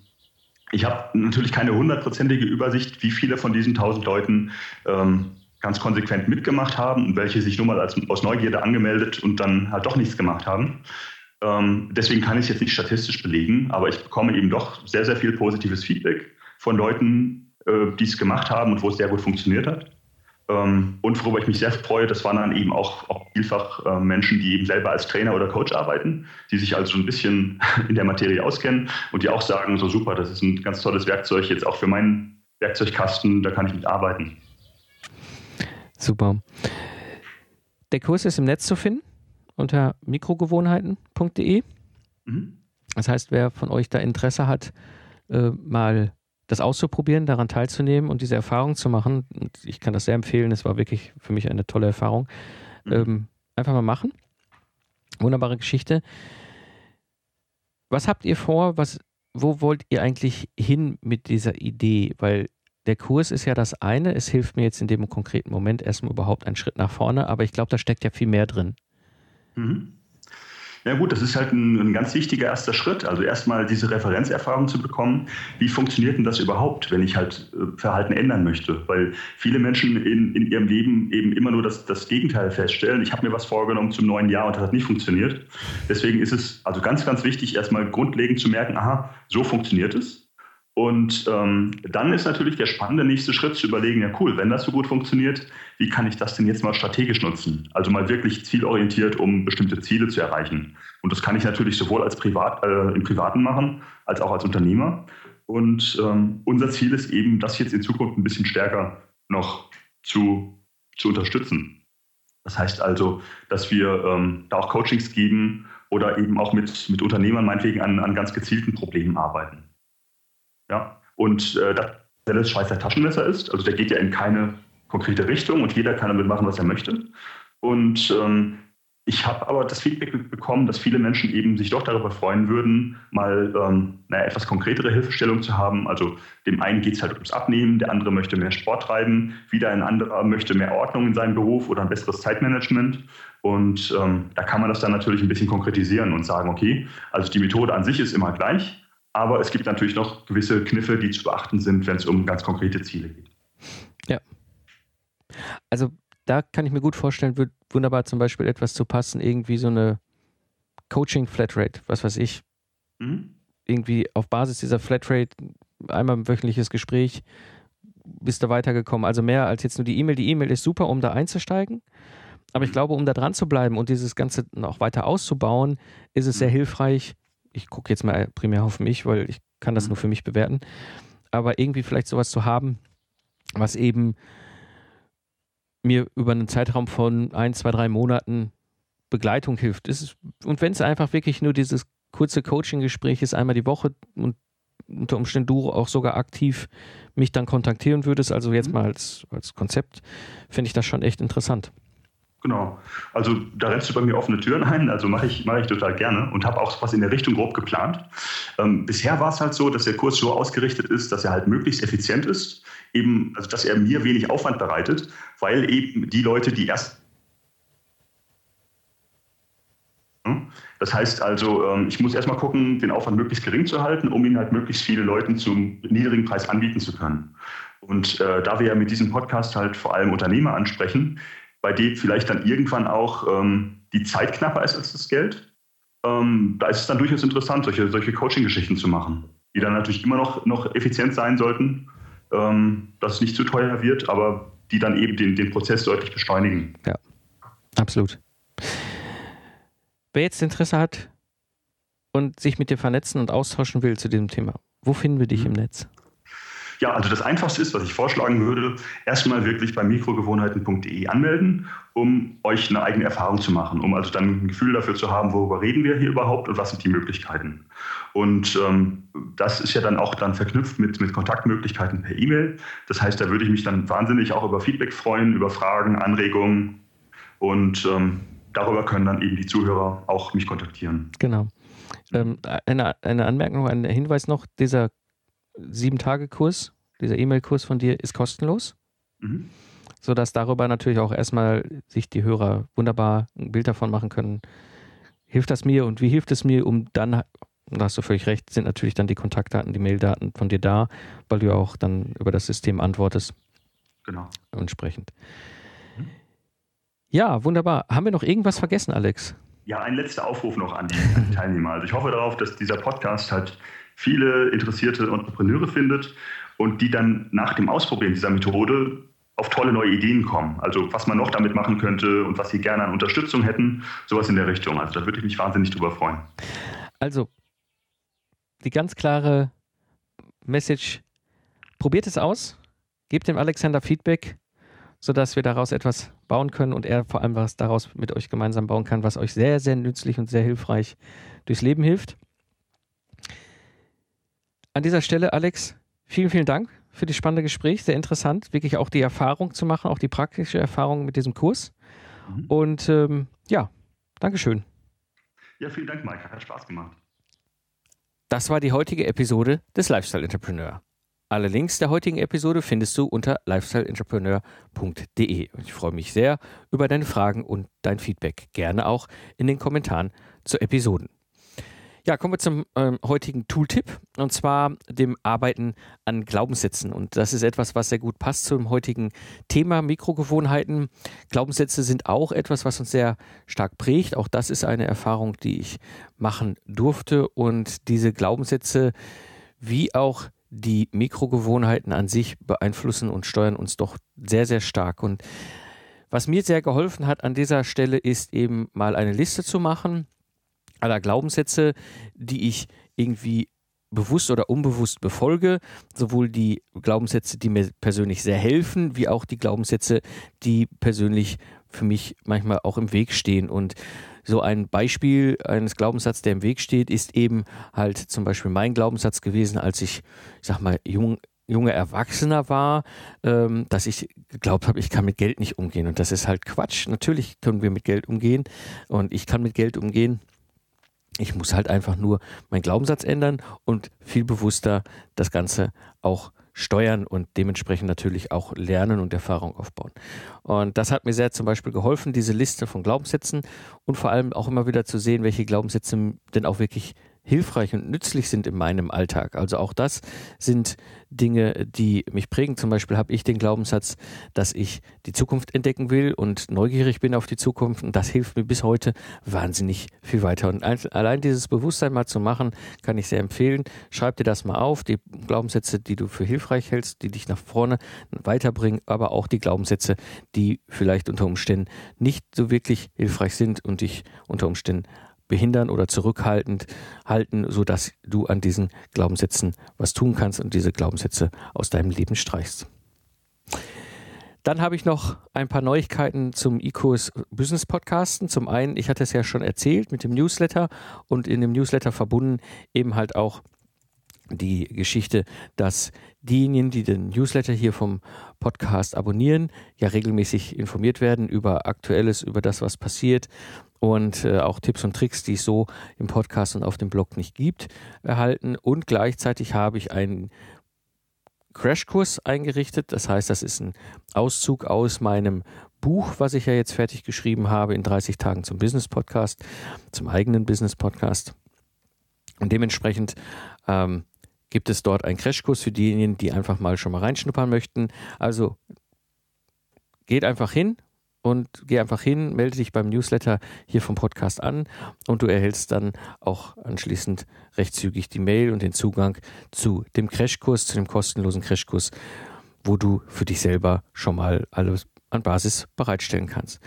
ich habe natürlich keine hundertprozentige Übersicht, wie viele von diesen 1000 Leuten ähm, ganz konsequent mitgemacht haben und welche sich nur mal als, aus Neugierde angemeldet und dann halt doch nichts gemacht haben. Ähm, deswegen kann ich es jetzt nicht statistisch belegen, aber ich bekomme eben doch sehr, sehr viel positives Feedback von Leuten, äh, die es gemacht haben und wo es sehr gut funktioniert hat. Ähm, und worüber ich mich sehr freue, das waren dann eben auch, auch vielfach äh, Menschen, die eben selber als Trainer oder Coach arbeiten, die sich also ein bisschen in der Materie auskennen und die auch sagen, so super, das ist ein ganz tolles Werkzeug jetzt auch für meinen Werkzeugkasten, da kann ich mit arbeiten. Super. Der Kurs ist im Netz zu finden unter mikrogewohnheiten.de. Mhm. Das heißt, wer von euch da Interesse hat, äh, mal das auszuprobieren, daran teilzunehmen und diese Erfahrung zu machen. Und ich kann das sehr empfehlen. Es war wirklich für mich eine tolle Erfahrung. Mhm. Ähm, einfach mal machen. Wunderbare Geschichte. Was habt ihr vor? Was, wo wollt ihr eigentlich hin mit dieser Idee? Weil der Kurs ist ja das eine. Es hilft mir jetzt in dem konkreten Moment erstmal überhaupt einen Schritt nach vorne. Aber ich glaube, da steckt ja viel mehr drin. Mhm. Ja gut, das ist halt ein, ein, ganz wichtiger erster Schritt. Also erstmal diese Referenzerfahrung zu bekommen. Wie funktioniert denn das überhaupt, wenn ich halt äh, Verhalten ändern möchte? Weil viele Menschen in, in ihrem Leben eben immer nur das, das Gegenteil feststellen. Ich habe mir was vorgenommen zum neuen Jahr und das hat nicht funktioniert. Deswegen ist es also ganz, ganz wichtig, erstmal grundlegend zu merken, aha, so funktioniert es. Und ähm, dann ist natürlich der spannende nächste Schritt zu überlegen, ja cool, wenn das so gut funktioniert, wie kann ich das denn jetzt mal strategisch nutzen? Also mal wirklich zielorientiert, um bestimmte Ziele zu erreichen. Und das kann ich natürlich sowohl als Privat, äh, im Privaten machen, als auch als Unternehmer. Und ähm, unser Ziel ist eben, das jetzt in Zukunft ein bisschen stärker noch zu, zu unterstützen. Das heißt also, dass wir ähm, da auch Coachings geben oder eben auch mit, mit Unternehmern meinetwegen an, an ganz gezielten Problemen arbeiten. Ja? Und äh, dass das Schweizer Taschenmesser ist, also der geht ja in keine konkrete Richtung und jeder kann damit machen, was er möchte. Und ähm, ich habe aber das Feedback bekommen, dass viele Menschen eben sich doch darüber freuen würden, mal ähm, eine etwas konkretere Hilfestellung zu haben. Also dem einen geht es halt ums Abnehmen, der andere möchte mehr Sport treiben, wieder ein anderer möchte mehr Ordnung in seinem Beruf oder ein besseres Zeitmanagement. Und ähm, da kann man das dann natürlich ein bisschen konkretisieren und sagen, okay, also die Methode an sich ist immer gleich, aber es gibt natürlich noch gewisse Kniffe, die zu beachten sind, wenn es um ganz konkrete Ziele geht. Ja. Also da kann ich mir gut vorstellen, wird wunderbar zum Beispiel etwas zu passen, irgendwie so eine Coaching-Flatrate, was weiß ich. Mhm. Irgendwie auf Basis dieser Flatrate einmal ein wöchentliches Gespräch, bist du weitergekommen. Also mehr als jetzt nur die E-Mail. Die E-Mail ist super, um da einzusteigen. Aber ich mhm. glaube, um da dran zu bleiben und dieses Ganze noch weiter auszubauen, ist es sehr mhm. hilfreich, ich gucke jetzt mal primär auf mich, weil ich kann das mhm. nur für mich bewerten, aber irgendwie vielleicht sowas zu haben, was eben mir über einen Zeitraum von ein, zwei, drei Monaten Begleitung hilft. Ist, und wenn es einfach wirklich nur dieses kurze Coaching-Gespräch ist, einmal die Woche und unter Umständen du auch sogar aktiv mich dann kontaktieren würdest, also jetzt mhm. mal als, als Konzept, finde ich das schon echt interessant. Genau. Also da rennst du bei mir offene Türen ein. Also mache ich, mache ich total gerne und habe auch was in der Richtung grob geplant. Ähm, bisher war es halt so, dass der Kurs so ausgerichtet ist, dass er halt möglichst effizient ist, eben, also dass er mir wenig Aufwand bereitet, weil eben die Leute, die erst Das heißt also, ähm, ich muss erstmal gucken, den Aufwand möglichst gering zu halten, um ihn halt möglichst viele Leuten zum niedrigen Preis anbieten zu können. Und äh, da wir ja mit diesem Podcast halt vor allem Unternehmer ansprechen, bei dem vielleicht dann irgendwann auch ähm, die Zeit knapper ist als das Geld. Ähm, da ist es dann durchaus interessant, solche, solche Coaching-Geschichten zu machen, die dann natürlich immer noch, noch effizient sein sollten, ähm, dass es nicht zu teuer wird, aber die dann eben den, den Prozess deutlich beschleunigen. Ja, absolut. wer jetzt Interesse hat und sich mit dir vernetzen und austauschen will zu diesem Thema, wo finden wir dich mhm. im Netz? Ja, also das Einfachste ist, was ich vorschlagen würde, erstmal wirklich bei mikrogewohnheiten.de anmelden, um euch eine eigene Erfahrung zu machen, um also dann ein Gefühl dafür zu haben, worüber reden wir hier überhaupt und was sind die Möglichkeiten. Und ähm, das ist ja dann auch dann verknüpft mit, mit Kontaktmöglichkeiten per E-Mail. Das heißt, da würde ich mich dann wahnsinnig auch über Feedback freuen, über Fragen, Anregungen und ähm, darüber können dann eben die Zuhörer auch mich kontaktieren. Genau. Ähm, eine, eine Anmerkung, ein Hinweis noch, dieser Sieben-Tage-Kurs, dieser E-Mail-Kurs von dir ist kostenlos. Mhm. Sodass darüber natürlich auch erstmal sich die Hörer wunderbar ein Bild davon machen können. Hilft das mir und wie hilft es mir, um dann, da hast du völlig recht, sind natürlich dann die Kontaktdaten, die Maildaten von dir da, weil du ja auch dann über das System antwortest. Genau. Entsprechend. Mhm. Ja, wunderbar. Haben wir noch irgendwas vergessen, Alex? Ja, ein letzter Aufruf noch an die, an die Teilnehmer. Also ich hoffe darauf, dass dieser Podcast halt viele interessierte Entrepreneure findet und die dann nach dem Ausprobieren dieser Methode auf tolle neue Ideen kommen. Also was man noch damit machen könnte und was sie gerne an Unterstützung hätten, sowas in der Richtung. Also da würde ich mich wahnsinnig drüber freuen. Also die ganz klare Message, probiert es aus, gebt dem Alexander Feedback, sodass wir daraus etwas bauen können und er vor allem was daraus mit euch gemeinsam bauen kann, was euch sehr, sehr nützlich und sehr hilfreich durchs Leben hilft. An dieser Stelle, Alex, vielen, vielen Dank für das spannende Gespräch. Sehr interessant, wirklich auch die Erfahrung zu machen, auch die praktische Erfahrung mit diesem Kurs. Mhm. Und ähm, ja, Dankeschön. Ja, vielen Dank, Mike. Hat Spaß gemacht. Das war die heutige Episode des Lifestyle Entrepreneur. Alle Links der heutigen Episode findest du unter lifestyleentrepreneur.de. Ich freue mich sehr über deine Fragen und dein Feedback. Gerne auch in den Kommentaren zu Episoden. Ja, kommen wir zum ähm, heutigen Tooltip und zwar dem Arbeiten an Glaubenssätzen. Und das ist etwas, was sehr gut passt zum heutigen Thema Mikrogewohnheiten. Glaubenssätze sind auch etwas, was uns sehr stark prägt. Auch das ist eine Erfahrung, die ich machen durfte. Und diese Glaubenssätze, wie auch die Mikrogewohnheiten an sich beeinflussen und steuern uns doch sehr, sehr stark. Und was mir sehr geholfen hat an dieser Stelle ist eben mal eine Liste zu machen aller Glaubenssätze, die ich irgendwie bewusst oder unbewusst befolge, sowohl die Glaubenssätze, die mir persönlich sehr helfen, wie auch die Glaubenssätze, die persönlich für mich manchmal auch im Weg stehen. Und so ein Beispiel eines Glaubenssatzes, der im Weg steht, ist eben halt zum Beispiel mein Glaubenssatz gewesen, als ich, ich sag mal, jung, junger Erwachsener war, ähm, dass ich geglaubt habe, ich kann mit Geld nicht umgehen. Und das ist halt Quatsch. Natürlich können wir mit Geld umgehen und ich kann mit Geld umgehen. Ich muss halt einfach nur meinen Glaubenssatz ändern und viel bewusster das Ganze auch steuern und dementsprechend natürlich auch lernen und Erfahrung aufbauen. Und das hat mir sehr zum Beispiel geholfen, diese Liste von Glaubenssätzen und vor allem auch immer wieder zu sehen, welche Glaubenssätze denn auch wirklich hilfreich und nützlich sind in meinem Alltag. Also auch das sind Dinge, die mich prägen. Zum Beispiel habe ich den Glaubenssatz, dass ich die Zukunft entdecken will und neugierig bin auf die Zukunft. Und das hilft mir bis heute wahnsinnig viel weiter. Und allein dieses Bewusstsein mal zu machen, kann ich sehr empfehlen. Schreib dir das mal auf, die Glaubenssätze, die du für hilfreich hältst, die dich nach vorne weiterbringen, aber auch die Glaubenssätze, die vielleicht unter Umständen nicht so wirklich hilfreich sind und dich unter Umständen behindern oder zurückhaltend halten, sodass du an diesen Glaubenssätzen was tun kannst und diese Glaubenssätze aus deinem Leben streichst. Dann habe ich noch ein paar Neuigkeiten zum E-Kurs Business Podcasten. Zum einen, ich hatte es ja schon erzählt mit dem Newsletter und in dem Newsletter verbunden eben halt auch die Geschichte, dass diejenigen, die den Newsletter hier vom Podcast abonnieren, ja regelmäßig informiert werden über Aktuelles, über das, was passiert und äh, auch Tipps und Tricks, die es so im Podcast und auf dem Blog nicht gibt, erhalten. Und gleichzeitig habe ich einen Crashkurs eingerichtet. Das heißt, das ist ein Auszug aus meinem Buch, was ich ja jetzt fertig geschrieben habe in 30 Tagen zum Business Podcast, zum eigenen Business Podcast. Und dementsprechend ähm, gibt es dort einen Crashkurs für diejenigen, die einfach mal schon mal reinschnuppern möchten. Also geht einfach hin, und geh einfach hin, melde dich beim Newsletter hier vom Podcast an und du erhältst dann auch anschließend recht zügig die Mail und den Zugang zu dem Crashkurs, zu dem kostenlosen Crashkurs, wo du für dich selber schon mal alles an Basis bereitstellen kannst.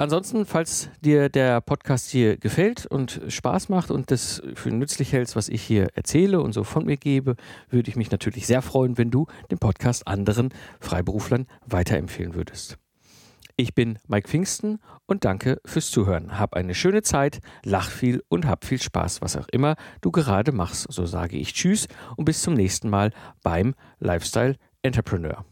Ansonsten, falls dir der Podcast hier gefällt und Spaß macht und das für nützlich hältst, was ich hier erzähle und so von mir gebe, würde ich mich natürlich sehr freuen, wenn du den Podcast anderen Freiberuflern weiterempfehlen würdest. Ich bin Mike Pfingsten und danke fürs Zuhören. Hab eine schöne Zeit, lach viel und hab viel Spaß, was auch immer du gerade machst. So sage ich Tschüss und bis zum nächsten Mal beim Lifestyle Entrepreneur.